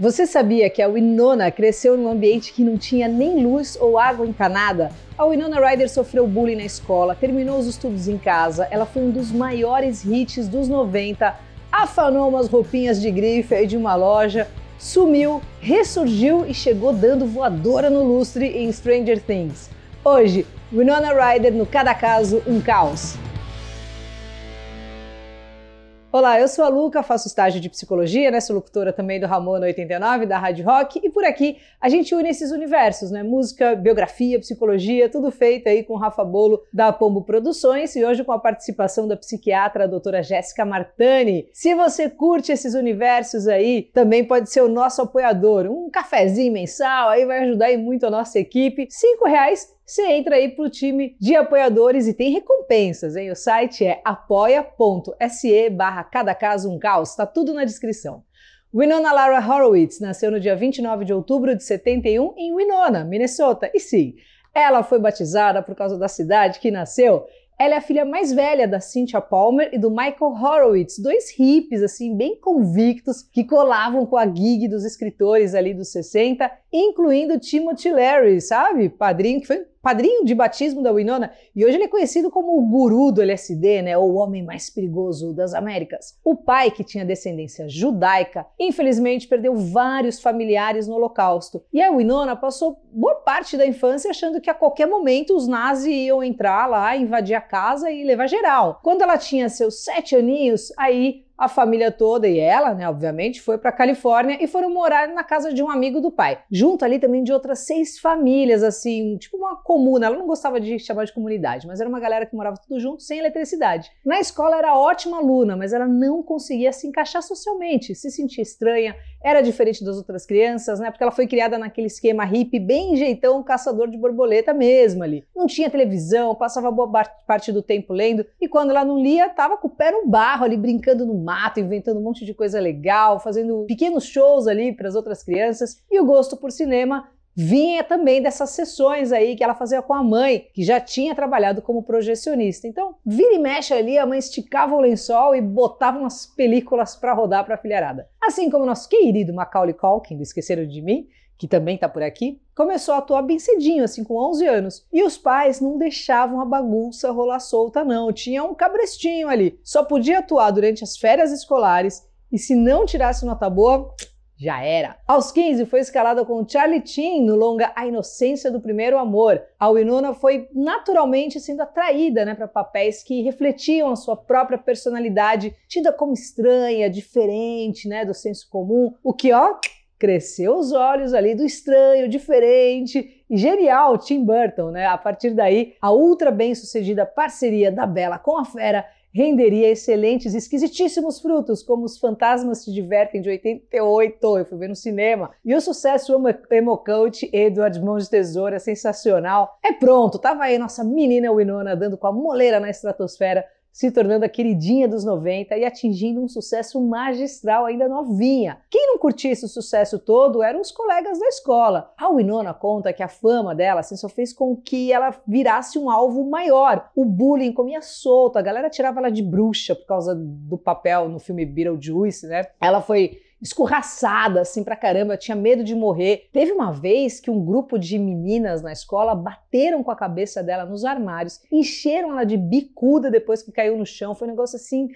Você sabia que a Winona cresceu num ambiente que não tinha nem luz ou água encanada? A Winona Ryder sofreu bullying na escola, terminou os estudos em casa, ela foi um dos maiores hits dos 90, afanou umas roupinhas de grife aí de uma loja, sumiu, ressurgiu e chegou dando voadora no lustre em Stranger Things. Hoje, Winona Ryder no Cada Caso, um Caos. Olá, eu sou a Luca, faço estágio de psicologia, né? Sou locutora também do Ramona 89, da Rádio Rock, e por aqui a gente une esses universos, né? Música, biografia, psicologia, tudo feito aí com o Rafa Bolo da Pombo Produções e hoje com a participação da psiquiatra a doutora Jéssica Martani. Se você curte esses universos aí, também pode ser o nosso apoiador. Um cafezinho mensal aí vai ajudar aí muito a nossa equipe. Cinco reais você entra aí para o time de apoiadores e tem recompensas, hein? O site é apoia.se barra cada caso um caos, tá tudo na descrição. Winona Lara Horowitz nasceu no dia 29 de outubro de 71 em Winona, Minnesota. E sim, ela foi batizada por causa da cidade que nasceu ela é a filha mais velha da Cynthia Palmer e do Michael Horowitz, dois hippies assim bem convictos que colavam com a gig dos escritores ali dos 60, incluindo Timothy Leary, sabe? Padrinho que foi padrinho de batismo da Winona, e hoje ele é conhecido como o guru do LSD, né, ou o homem mais perigoso das Américas. O pai, que tinha descendência judaica, infelizmente perdeu vários familiares no Holocausto, e a Winona passou boa parte da infância achando que a qualquer momento os nazis iam entrar lá, invadir a casa e levar geral. Quando ela tinha seus sete aninhos, aí a família toda e ela, né, obviamente, foi para Califórnia e foram morar na casa de um amigo do pai, junto ali também de outras seis famílias, assim, tipo uma comuna. Ela não gostava de chamar de comunidade, mas era uma galera que morava tudo junto, sem eletricidade. Na escola era ótima aluna, mas ela não conseguia se encaixar socialmente, se sentia estranha, era diferente das outras crianças, né, porque ela foi criada naquele esquema hippie, bem jeitão, caçador de borboleta mesmo ali. Não tinha televisão, passava boa parte do tempo lendo e quando ela não lia, tava com o pé no barro ali brincando no mato, inventando um monte de coisa legal, fazendo pequenos shows ali para as outras crianças. E o gosto por cinema vinha também dessas sessões aí que ela fazia com a mãe, que já tinha trabalhado como projecionista. Então, vira e mexe ali, a mãe esticava o lençol e botava umas películas para rodar para a filharada. Assim como nosso querido Macaulay Culkin, do Esqueceram de Mim, que também está por aqui, começou a atuar bem cedinho, assim, com 11 anos. E os pais não deixavam a bagunça rolar solta, não. Tinha um cabrestinho ali. Só podia atuar durante as férias escolares e se não tirasse nota boa, já era. Aos 15, foi escalada com Charlie Chin no longa A Inocência do Primeiro Amor. A Winona foi naturalmente sendo atraída né, para papéis que refletiam a sua própria personalidade, tida como estranha, diferente né, do senso comum, o que, ó, cresceu os olhos ali do estranho, diferente e genial Tim Burton, né? A partir daí, a ultra bem-sucedida parceria da Bela com a Fera renderia excelentes, esquisitíssimos frutos, como Os Fantasmas Te Divertem, de 88, eu fui ver no cinema. E o sucesso emo coach Edward Mãos de Tesoura, sensacional. É pronto, tava aí nossa menina Winona dando com a moleira na estratosfera, se tornando a queridinha dos 90 e atingindo um sucesso magistral ainda novinha. Quem não curtia esse sucesso todo eram os colegas da escola. A Winona conta que a fama dela assim, só fez com que ela virasse um alvo maior. O bullying comia solto, a galera tirava ela de bruxa por causa do papel no filme Beetlejuice, né? Ela foi escorraçada assim pra caramba, tinha medo de morrer. Teve uma vez que um grupo de meninas na escola bateram com a cabeça dela nos armários, encheram ela de bicuda depois que caiu no chão. Foi um negócio assim,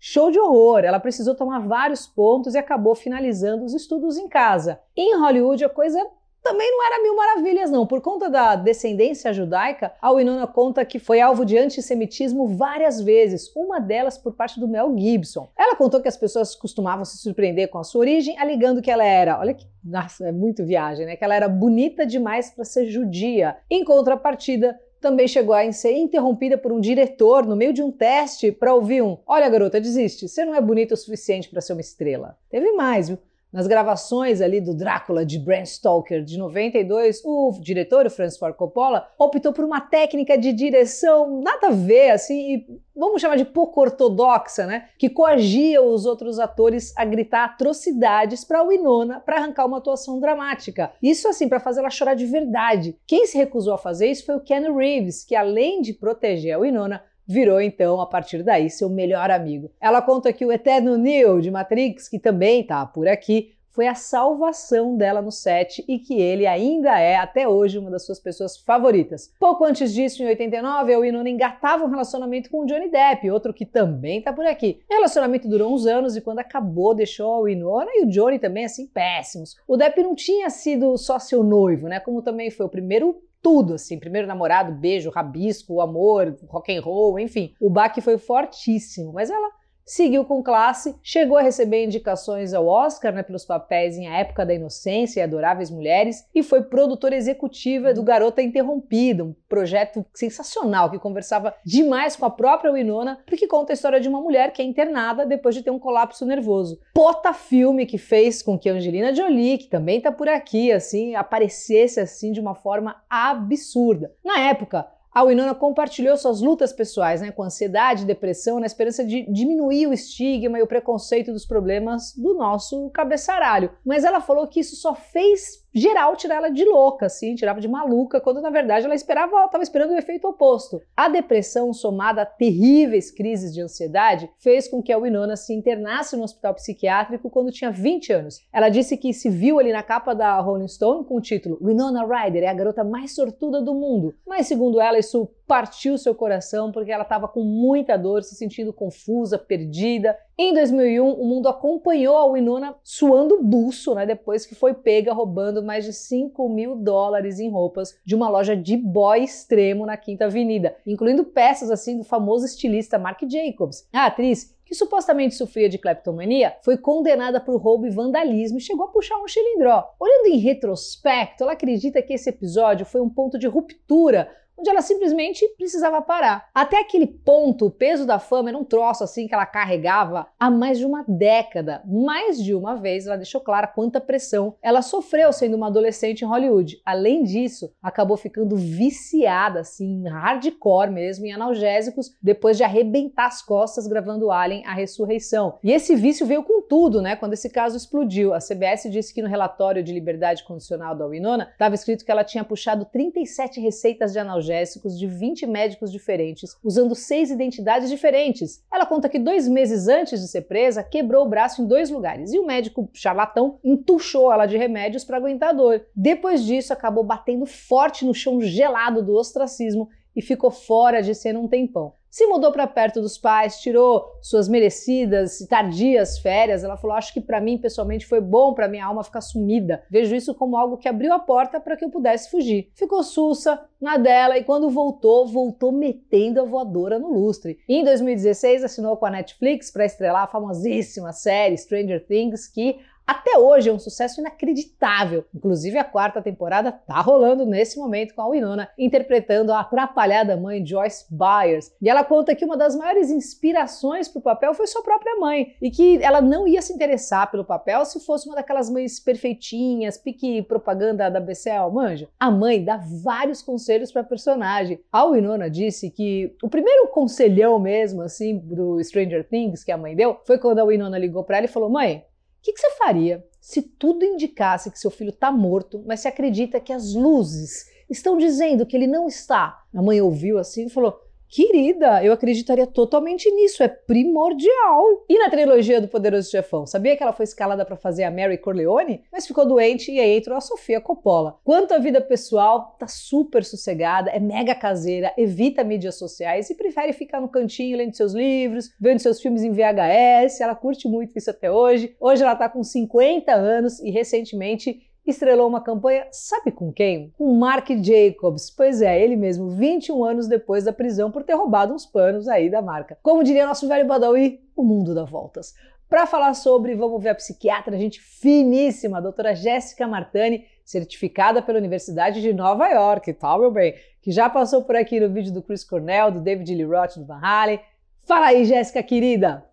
show de horror. Ela precisou tomar vários pontos e acabou finalizando os estudos em casa. Em Hollywood a coisa também não era mil maravilhas, não. Por conta da descendência judaica, a Winona conta que foi alvo de antissemitismo várias vezes, uma delas por parte do Mel Gibson. Ela contou que as pessoas costumavam se surpreender com a sua origem, alegando que ela era, olha que, nossa, é muito viagem, né? Que ela era bonita demais para ser judia. Em contrapartida, também chegou a ser interrompida por um diretor no meio de um teste para ouvir um: Olha, garota, desiste, você não é bonita o suficiente para ser uma estrela. Teve mais, viu? Nas gravações ali do Drácula de Bram Stoker de 92, o diretor, o Francis Ford Coppola, optou por uma técnica de direção nada a ver, assim, vamos chamar de pouco ortodoxa, né? Que coagia os outros atores a gritar atrocidades para Winona para arrancar uma atuação dramática. Isso assim para fazer ela chorar de verdade. Quem se recusou a fazer isso foi o Ken Reeves, que além de proteger a Winona, virou então, a partir daí, seu melhor amigo. Ela conta que o eterno Neo de Matrix, que também tá por aqui, foi a salvação dela no set e que ele ainda é, até hoje, uma das suas pessoas favoritas. Pouco antes disso, em 89, a Winona engatava um relacionamento com o Johnny Depp, outro que também tá por aqui. O relacionamento durou uns anos e quando acabou, deixou a Winona e o Johnny também, assim, péssimos. O Depp não tinha sido só seu noivo, né? Como também foi o primeiro tudo, assim, primeiro namorado, beijo, rabisco, amor, rock and roll, enfim. O baque foi fortíssimo, mas ela seguiu com classe, chegou a receber indicações ao Oscar né, pelos papéis em A Época da Inocência e Adoráveis Mulheres e foi produtora executiva do Garota Interrompida, um projeto sensacional que conversava demais com a própria Winona, porque conta a história de uma mulher que é internada depois de ter um colapso nervoso. Pota filme que fez com que Angelina Jolie, que também está por aqui, assim, aparecesse assim de uma forma absurda. Na época, a Winona compartilhou suas lutas pessoais né, com ansiedade e depressão na esperança de diminuir o estigma e o preconceito dos problemas do nosso cabeçaralho. Mas ela falou que isso só fez geral tirar ela de louca, assim, tirava de maluca, quando na verdade ela esperava, estava esperando o efeito oposto. A depressão somada a terríveis crises de ansiedade fez com que a Winona se internasse no hospital psiquiátrico quando tinha 20 anos. Ela disse que se viu ali na capa da Rolling Stone com o título Winona Ryder é a garota mais sortuda do mundo. Mas segundo ela, isso partiu seu coração porque ela estava com muita dor, se sentindo confusa, perdida. Em 2001, o mundo acompanhou a Winona suando buço, né, depois que foi pega roubando mais de 5 mil dólares em roupas de uma loja de boy extremo na Quinta Avenida, incluindo peças assim do famoso estilista Marc Jacobs. A atriz que supostamente sofria de kleptomania, foi condenada por roubo e vandalismo e chegou a puxar um chilindró. Olhando em retrospecto, ela acredita que esse episódio foi um ponto de ruptura onde ela simplesmente precisava parar. Até aquele ponto, o peso da fama era um troço assim que ela carregava há mais de uma década. Mais de uma vez ela deixou clara quanta pressão ela sofreu sendo uma adolescente em Hollywood. Além disso, acabou ficando viciada assim, hardcore mesmo em analgésicos depois de arrebentar as costas gravando Alien a Ressurreição. E esse vício veio com tudo, né? Quando esse caso explodiu. A CBS disse que no relatório de liberdade condicional da Winona estava escrito que ela tinha puxado 37 receitas de analgésicos analgésicos de 20 médicos diferentes, usando seis identidades diferentes. Ela conta que dois meses antes de ser presa, quebrou o braço em dois lugares e o médico charlatão entuchou ela de remédios para aguentar a dor. Depois disso, acabou batendo forte no chão gelado do ostracismo e ficou fora de cena um tempão se mudou para perto dos pais, tirou suas merecidas e tardias férias. Ela falou: "Acho que para mim pessoalmente foi bom para minha alma ficar sumida. Vejo isso como algo que abriu a porta para que eu pudesse fugir". Ficou sussa na dela e quando voltou, voltou metendo a voadora no lustre. E em 2016 assinou com a Netflix para estrelar a famosíssima série Stranger Things que até hoje é um sucesso inacreditável. Inclusive, a quarta temporada tá rolando nesse momento com a Winona interpretando a atrapalhada mãe Joyce Byers. E ela conta que uma das maiores inspirações para o papel foi sua própria mãe e que ela não ia se interessar pelo papel se fosse uma daquelas mães perfeitinhas, pique propaganda da BCL, manja. A mãe dá vários conselhos para a personagem. A Winona disse que o primeiro conselhão mesmo, assim, do Stranger Things que a mãe deu foi quando a Winona ligou para ela e falou: Mãe, o que, que, você faria se tudo indicasse que seu filho está morto, mas se acredita que as luzes estão dizendo que ele não está? A mãe ouviu assim e falou: Querida, eu acreditaria totalmente nisso, é primordial. E na trilogia do Poderoso Chefão, sabia que ela foi escalada para fazer a Mary Corleone, mas ficou doente e aí entrou a Sofia Coppola. Quanto à vida pessoal, tá super sossegada, é mega caseira, evita mídias sociais e prefere ficar no cantinho lendo seus livros, vendo seus filmes em VHS. Ela curte muito isso até hoje. Hoje ela tá com 50 anos e recentemente estrelou uma campanha, sabe com quem? Com Mark Jacobs. Pois é, ele mesmo, 21 anos depois da prisão por ter roubado uns panos aí da marca. Como diria nosso velho Badawi, o mundo dá voltas. Para falar sobre, vamos ver a psiquiatra, gente finíssima, a doutora Jéssica Martani, certificada pela Universidade de Nova York, tá, meu bem? Que já passou por aqui no vídeo do Chris Cornell, do David Lee Roth, do Van Halen. Fala aí, Jéssica, querida!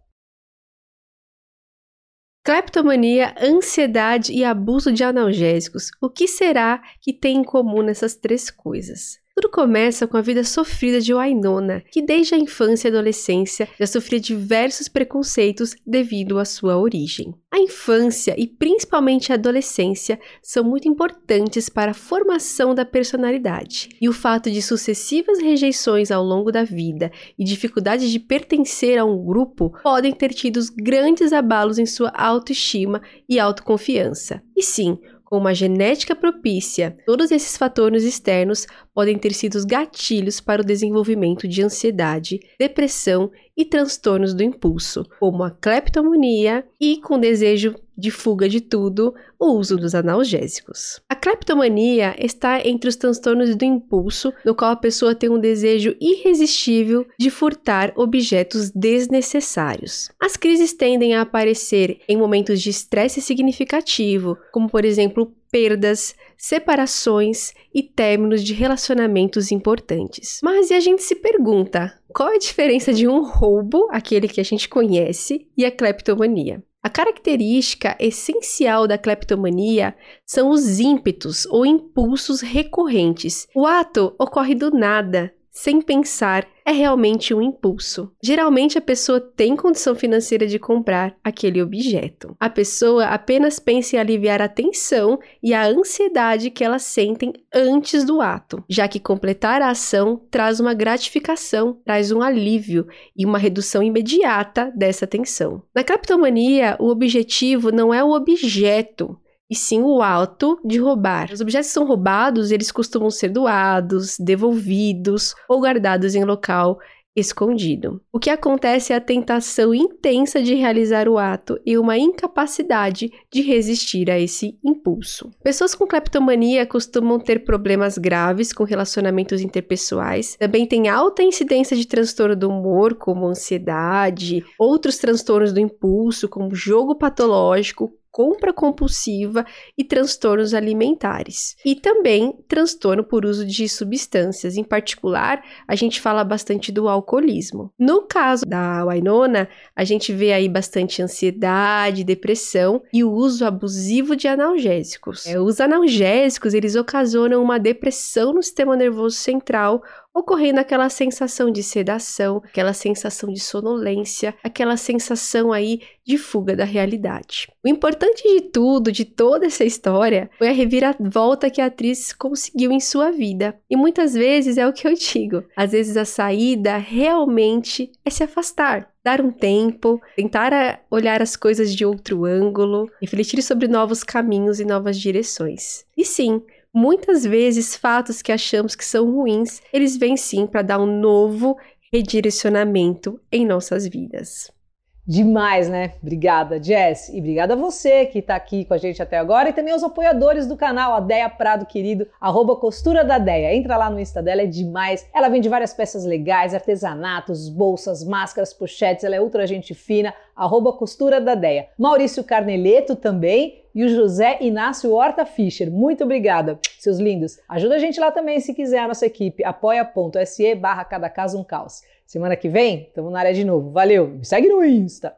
Cleptomania, ansiedade e abuso de analgésicos. O que será que tem em comum nessas três coisas? Tudo começa com a vida sofrida de Wainona, que desde a infância e adolescência já sofria diversos preconceitos devido à sua origem. A infância e principalmente a adolescência são muito importantes para a formação da personalidade, e o fato de sucessivas rejeições ao longo da vida e dificuldades de pertencer a um grupo podem ter tido grandes abalos em sua autoestima e autoconfiança. E sim, com uma genética propícia, todos esses fatores externos podem ter sido os gatilhos para o desenvolvimento de ansiedade, depressão e transtornos do impulso, como a cleptomonia e, com desejo de fuga de tudo, o uso dos analgésicos. A cleptomania está entre os transtornos do impulso, no qual a pessoa tem um desejo irresistível de furtar objetos desnecessários. As crises tendem a aparecer em momentos de estresse significativo, como por exemplo perdas, separações e términos de relacionamentos importantes. Mas e a gente se pergunta, qual a diferença de um roubo, aquele que a gente conhece, e a cleptomania? A característica essencial da cleptomania são os ímpetos ou impulsos recorrentes. O ato ocorre do nada, sem pensar, é realmente um impulso. Geralmente a pessoa tem condição financeira de comprar aquele objeto. A pessoa apenas pensa em aliviar a tensão e a ansiedade que elas sentem antes do ato, já que completar a ação traz uma gratificação, traz um alívio e uma redução imediata dessa tensão. Na criptomania, o objetivo não é o objeto, e sim o ato de roubar. Os objetos que são roubados, eles costumam ser doados, devolvidos ou guardados em local escondido. O que acontece é a tentação intensa de realizar o ato e uma incapacidade de resistir a esse impulso. Pessoas com cleptomania costumam ter problemas graves com relacionamentos interpessoais, também têm alta incidência de transtorno do humor, como ansiedade, outros transtornos do impulso, como jogo patológico, compra compulsiva e transtornos alimentares. E também transtorno por uso de substâncias. Em particular, a gente fala bastante do alcoolismo. No caso da Wainona, a gente vê aí bastante ansiedade, depressão e o uso abusivo de analgésicos. É, os analgésicos, eles ocasionam uma depressão no sistema nervoso central, ocorrendo aquela sensação de sedação, aquela sensação de sonolência, aquela sensação aí de fuga da realidade. O importante de tudo, de toda essa história, foi a reviravolta que a atriz conseguiu em sua vida. E muitas vezes é o que eu digo, às vezes a saída realmente é se afastar, dar um tempo, tentar olhar as coisas de outro ângulo, refletir sobre novos caminhos e novas direções. E sim, Muitas vezes, fatos que achamos que são ruins, eles vêm sim para dar um novo redirecionamento em nossas vidas. Demais, né? Obrigada, Jess. E obrigada a você que está aqui com a gente até agora e também aos apoiadores do canal, a Deia Prado Querido, arroba costura da Deia. Entra lá no Insta dela, é demais. Ela vende várias peças legais, artesanatos, bolsas, máscaras, pochetes, ela é ultra gente fina, arroba costura da Deia. Maurício Carneleto também e o José Inácio Horta Fischer. Muito obrigada, seus lindos. Ajuda a gente lá também se quiser a nossa equipe, apoia.se barra cada caso um caos. Semana que vem, estamos na área de novo. Valeu, me segue no Insta.